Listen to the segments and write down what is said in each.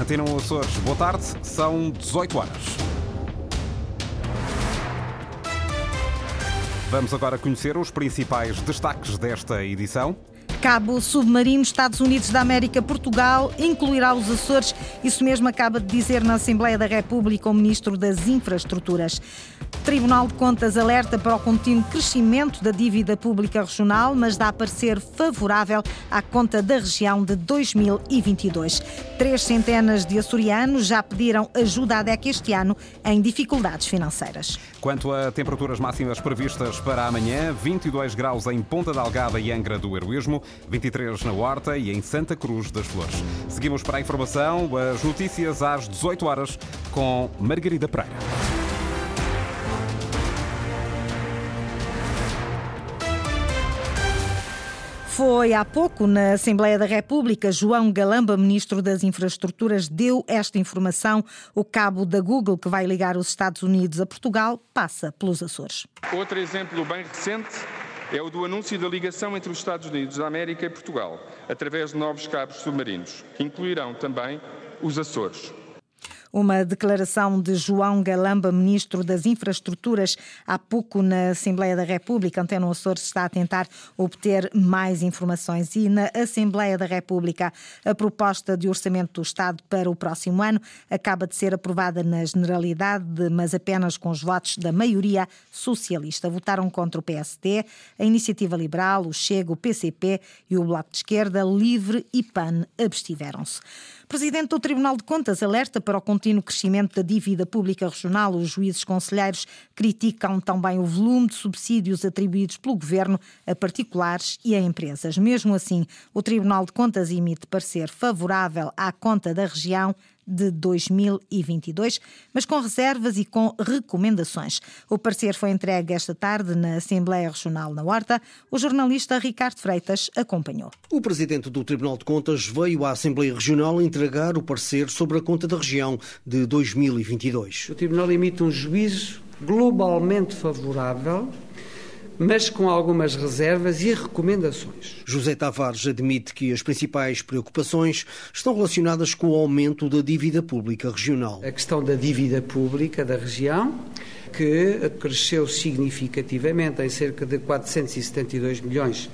Antena Açores, boa tarde, são 18 horas. Vamos agora conhecer os principais destaques desta edição. Cabo Submarino Estados Unidos da América Portugal incluirá os Açores. Isso mesmo acaba de dizer na Assembleia da República o Ministro das Infraestruturas. Tribunal de Contas alerta para o contínuo crescimento da dívida pública regional, mas dá parecer favorável à conta da região de 2022. Três centenas de açorianos já pediram ajuda à DEC este ano em dificuldades financeiras. Quanto a temperaturas máximas previstas para amanhã, 22 graus em Ponta Delgada e Angra do Heroísmo, 23 na Horta e em Santa Cruz das Flores. Seguimos para a informação, as notícias às 18 horas com Margarida Pereira. Foi há pouco na Assembleia da República, João Galamba, ministro das Infraestruturas, deu esta informação. O cabo da Google que vai ligar os Estados Unidos a Portugal passa pelos Açores. Outro exemplo bem recente é o do anúncio da ligação entre os Estados Unidos da América e Portugal, através de novos cabos submarinos, que incluirão também os Açores. Uma declaração de João Galamba, ministro das Infraestruturas, há pouco na Assembleia da República. Antena Açores está a tentar obter mais informações. E na Assembleia da República, a proposta de orçamento do Estado para o próximo ano acaba de ser aprovada na generalidade, mas apenas com os votos da maioria socialista. Votaram contra o PSD, a Iniciativa Liberal, o Chega, o PCP e o Bloco de Esquerda, Livre e PAN abstiveram-se. Presidente do Tribunal de Contas alerta para o contínuo crescimento da dívida pública regional. Os juízes conselheiros criticam também o volume de subsídios atribuídos pelo governo a particulares e a empresas. Mesmo assim, o Tribunal de Contas emite parecer favorável à conta da região de 2022, mas com reservas e com recomendações. O parecer foi entregue esta tarde na Assembleia Regional na Horta. O jornalista Ricardo Freitas acompanhou. O presidente do Tribunal de Contas veio à Assembleia Regional entregar o parecer sobre a conta da região de 2022. O Tribunal emite um juízo globalmente favorável mas com algumas reservas e recomendações. José Tavares admite que as principais preocupações estão relacionadas com o aumento da dívida pública regional. A questão da dívida pública da região, que cresceu significativamente em cerca de 472 milhões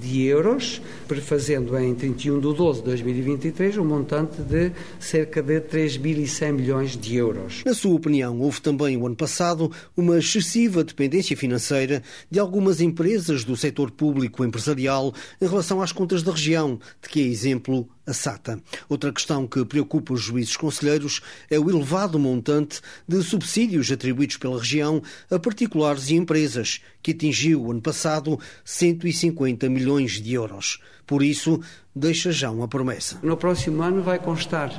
de euros, prefazendo em 31 de 12 de 2023 um montante de cerca de 3.100 milhões de euros. Na sua opinião, houve também o ano passado uma excessiva dependência financeira de algumas empresas do setor público empresarial em relação às contas da região, de que é exemplo a SATA. Outra questão que preocupa os juízes conselheiros é o elevado montante de subsídios atribuídos pela região a particulares e empresas, que atingiu ano passado 150 milhões de euros. Por isso, deixa já uma promessa. No próximo ano vai constar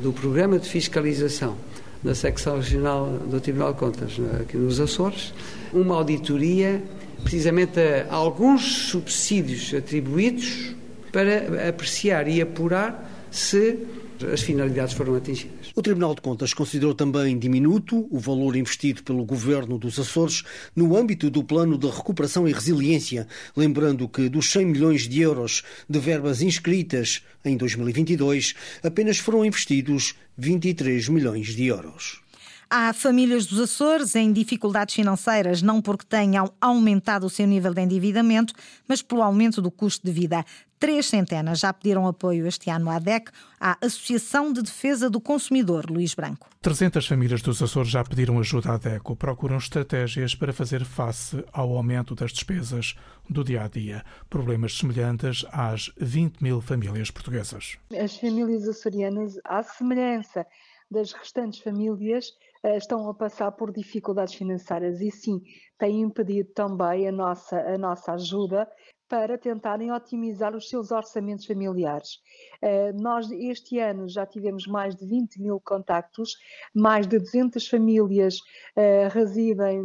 do programa de fiscalização da secção regional do Tribunal de Contas aqui nos Açores, uma auditoria precisamente a alguns subsídios atribuídos para apreciar e apurar se as finalidades foram atingidas. O Tribunal de Contas considerou também diminuto o valor investido pelo Governo dos Açores no âmbito do Plano de Recuperação e Resiliência, lembrando que dos 100 milhões de euros de verbas inscritas em 2022, apenas foram investidos 23 milhões de euros. Há famílias dos Açores em dificuldades financeiras, não porque tenham aumentado o seu nível de endividamento, mas pelo aumento do custo de vida. Três centenas já pediram apoio este ano à DEC, à Associação de Defesa do Consumidor, Luís Branco. 300 famílias dos Açores já pediram ajuda à DECO, procuram estratégias para fazer face ao aumento das despesas do dia a dia. Problemas semelhantes às 20 mil famílias portuguesas. As famílias açorianas, à semelhança das restantes famílias, eh, estão a passar por dificuldades financeiras e sim têm impedido também a nossa, a nossa ajuda para tentarem otimizar os seus orçamentos familiares. Eh, nós, este ano, já tivemos mais de 20 mil contactos, mais de 200 famílias uh, residem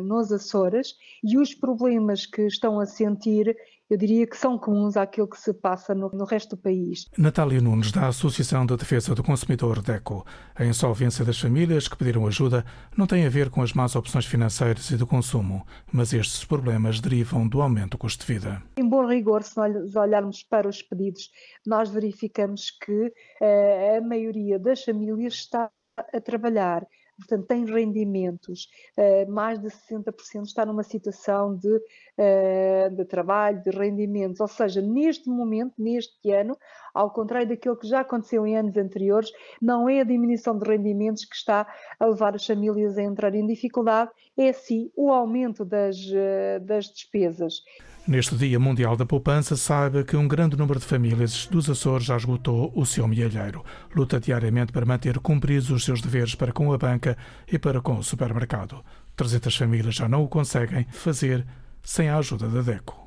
nos Açores e os problemas que estão a sentir eu diria que são comuns àquilo que se passa no, no, resto do país. Natália Nunes, da Associação de Defesa do Consumidor DECO. A insolvência das famílias que pediram ajuda não tem a ver com as más opções financeiras e do consumo, mas estes problemas derivam do aumento do custo de vida. Em bom rigor, se nós olharmos para os pedidos, nós verificamos que uh, a maioria das famílias está a trabalhar portanto, tem rendimentos, uh, mais de 60% está numa situação de, uh, de trabalho, de rendimentos, ou seja, neste momento, neste ano, ao contrário daquilo que já aconteceu em anos anteriores, não é a diminuição de rendimentos que está a levar as famílias a entrar em dificuldade, é sim o aumento das, uh, das despesas. Neste Dia Mundial da Poupança, saiba que um grande número de famílias dos Açores já esgotou o seu milheiro. Luta diariamente para manter cumpridos os seus deveres para com a banca e para com o supermercado. 300 famílias já não o conseguem fazer sem a ajuda da DECO.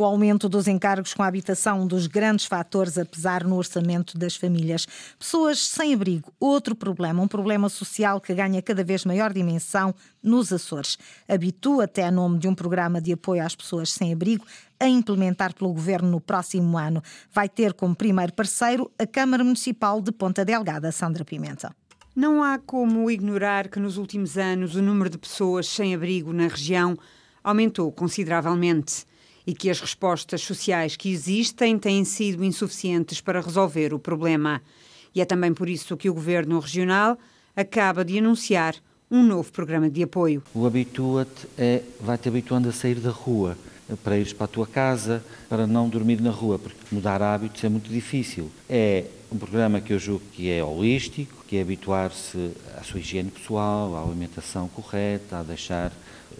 O aumento dos encargos com a habitação, um dos grandes fatores a pesar no orçamento das famílias. Pessoas sem abrigo, outro problema, um problema social que ganha cada vez maior dimensão nos Açores. Habitua até a nome de um programa de apoio às pessoas sem abrigo a implementar pelo Governo no próximo ano. Vai ter como primeiro parceiro a Câmara Municipal de Ponta Delgada, Sandra Pimenta. Não há como ignorar que nos últimos anos o número de pessoas sem abrigo na região aumentou consideravelmente e que as respostas sociais que existem têm sido insuficientes para resolver o problema. E é também por isso que o Governo Regional acaba de anunciar um novo programa de apoio. O Habitua-te é, vai-te habituando a sair da rua, para ires para a tua casa, para não dormir na rua, porque mudar hábitos é muito difícil. É um programa que eu julgo que é holístico, que é habituar-se à sua higiene pessoal, à alimentação correta, a deixar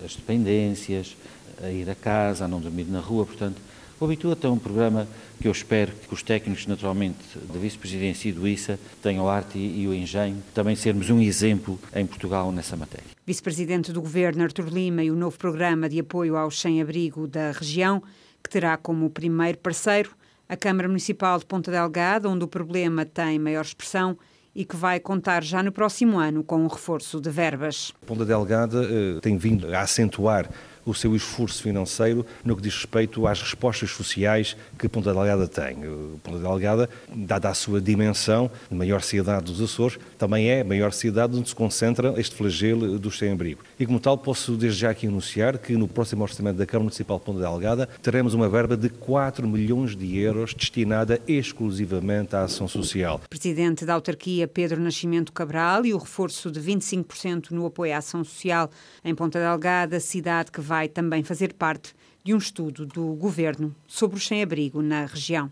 as dependências, a ir a casa, a não dormir na rua, portanto, o Habitua é um programa que eu espero que os técnicos, naturalmente, da Vice-Presidência e do ISA tenham a arte e o engenho, também sermos um exemplo em Portugal nessa matéria. Vice-Presidente do Governo, Artur Lima, e o novo programa de apoio aos sem-abrigo da região, que terá como primeiro parceiro a Câmara Municipal de Ponta Delgada, onde o problema tem maior expressão e que vai contar já no próximo ano com um reforço de verbas. Ponta Delgada eh, tem vindo a acentuar o seu esforço financeiro no que diz respeito às respostas sociais que Ponta Delgada tem. Ponta Delgada, dada a sua dimensão, maior cidade dos Açores, também é a maior cidade onde se concentra este flagelo dos sem-abrigo. E como tal, posso desde já aqui anunciar que no próximo orçamento da Câmara Municipal de Ponta Delgada teremos uma verba de 4 milhões de euros destinada exclusivamente à ação social. Presidente da autarquia Pedro Nascimento Cabral e o reforço de 25% no apoio à ação social em Ponta Delgada, cidade que vai vai também fazer parte de um estudo do governo sobre o sem-abrigo na região.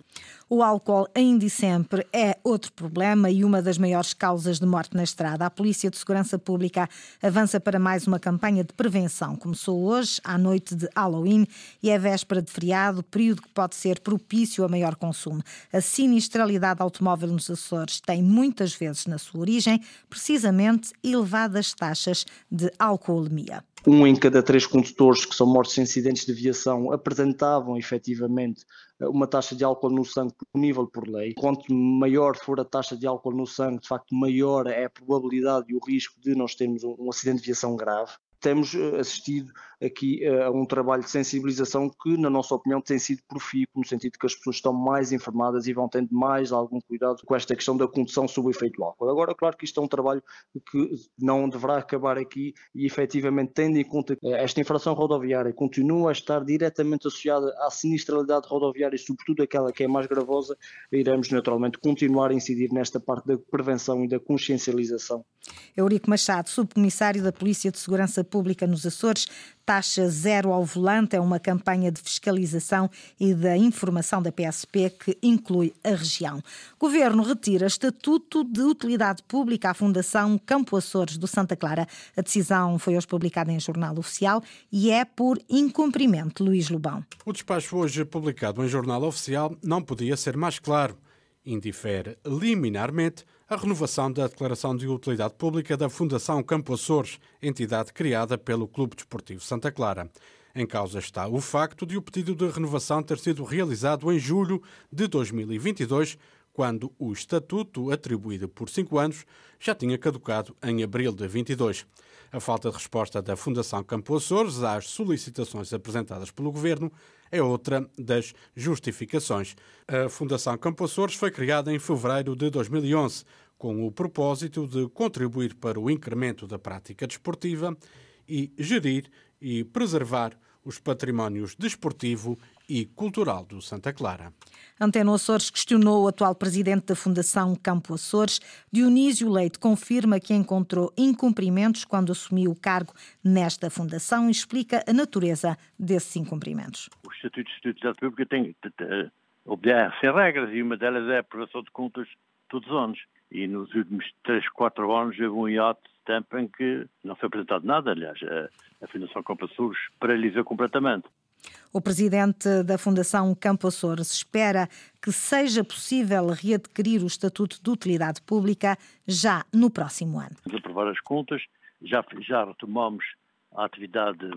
O álcool ainda e sempre é outro problema e uma das maiores causas de morte na estrada. A Polícia de Segurança Pública avança para mais uma campanha de prevenção. Começou hoje, à noite de Halloween, e é véspera de feriado, período que pode ser propício a maior consumo. A sinistralidade automóvel nos Açores tem muitas vezes na sua origem, precisamente, elevadas taxas de alcoolemia um em cada três condutores que são mortos em acidentes de aviação apresentavam efetivamente uma taxa de álcool no sangue punível por lei. Quanto maior for a taxa de álcool no sangue, de facto, maior é a probabilidade e o risco de nós termos um acidente de aviação grave temos eh, assistido aqui eh, a um trabalho de sensibilização que, na nossa opinião, tem sido profícuo, no sentido que as pessoas estão mais informadas e vão tendo mais algum cuidado com esta questão da condução sob o efeito do álcool. Agora, claro que isto é um trabalho que não deverá acabar aqui e, efetivamente, tendo em conta que esta infração rodoviária continua a estar diretamente associada à sinistralidade rodoviária, sobretudo aquela que é mais gravosa, iremos naturalmente continuar a incidir nesta parte da prevenção e da consciencialização. Eurico Machado, subcomissário da Polícia de Segurança Pública nos Açores, Taxa Zero ao Volante é uma campanha de fiscalização e da informação da PSP que inclui a região. Governo retira estatuto de utilidade pública à Fundação Campo Açores do Santa Clara. A decisão foi hoje publicada em jornal oficial e é por incumprimento. Luís Lobão. O despacho hoje publicado em jornal oficial não podia ser mais claro. Indifere liminarmente a renovação da Declaração de Utilidade Pública da Fundação Campo Açores, entidade criada pelo Clube Desportivo Santa Clara. Em causa está o facto de o pedido de renovação ter sido realizado em julho de 2022, quando o estatuto, atribuído por cinco anos, já tinha caducado em abril de 22. A falta de resposta da Fundação Campo Açores às solicitações apresentadas pelo Governo é outra das justificações. A Fundação Campo Açores foi criada em fevereiro de 2011 com o propósito de contribuir para o incremento da prática desportiva e gerir e preservar os patrimónios desportivo e cultural do Santa Clara. Antena Açores questionou o atual presidente da Fundação Campo Açores. Dionísio Leite confirma que encontrou incumprimentos quando assumiu o cargo nesta fundação e explica a natureza desses incumprimentos. O Estatuto de Utilidade Pública tem, obedece a regras e uma delas é a aprovação de contas todos os anos. E nos últimos 3, 4 anos houve um hiato de tempo em que não foi apresentado nada. Aliás, a, a Fundação Campo Açores paralisou completamente. O presidente da Fundação Campo Açores espera que seja possível readquirir o Estatuto de Utilidade Pública já no próximo ano. Vamos aprovar as contas, já, já retomamos a atividade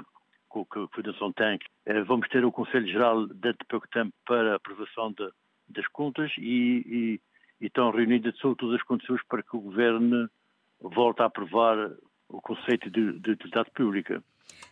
que a Fundação tem. Eh, vamos ter o Conselho Geral dentro de pouco tempo para aprovação de, das contas e, e, e estão reunidas todas as condições para que o Governo volte a aprovar o conceito de, de utilidade pública.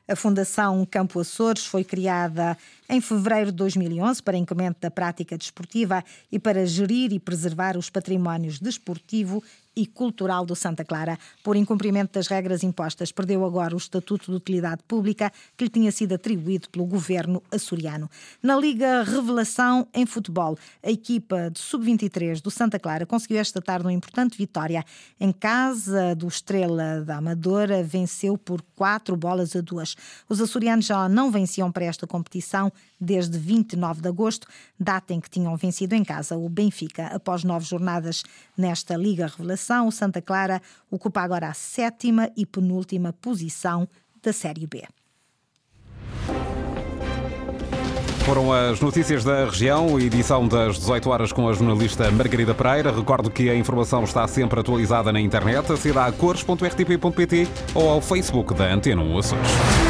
A Fundação Campo Açores foi criada em fevereiro de 2011 para incremento da prática desportiva e para gerir e preservar os patrimónios desportivo e cultural do Santa Clara. Por incumprimento das regras impostas, perdeu agora o Estatuto de Utilidade Pública que lhe tinha sido atribuído pelo governo açoriano. Na Liga Revelação em Futebol, a equipa de sub-23 do Santa Clara conseguiu esta tarde uma importante vitória. Em casa do Estrela da Amadora, venceu por quatro bolas a duas. Os açorianos já não venciam para esta competição desde 29 de agosto, data em que tinham vencido em casa o Benfica. Após nove jornadas nesta Liga Revelação, o Santa Clara ocupa agora a sétima e penúltima posição da Série B. Foram as notícias da região, edição das 18 horas com a jornalista Margarida Pereira. Recordo que a informação está sempre atualizada na internet. Aceda a cores.rtp.pt ou ao Facebook da Antena 1 Açores.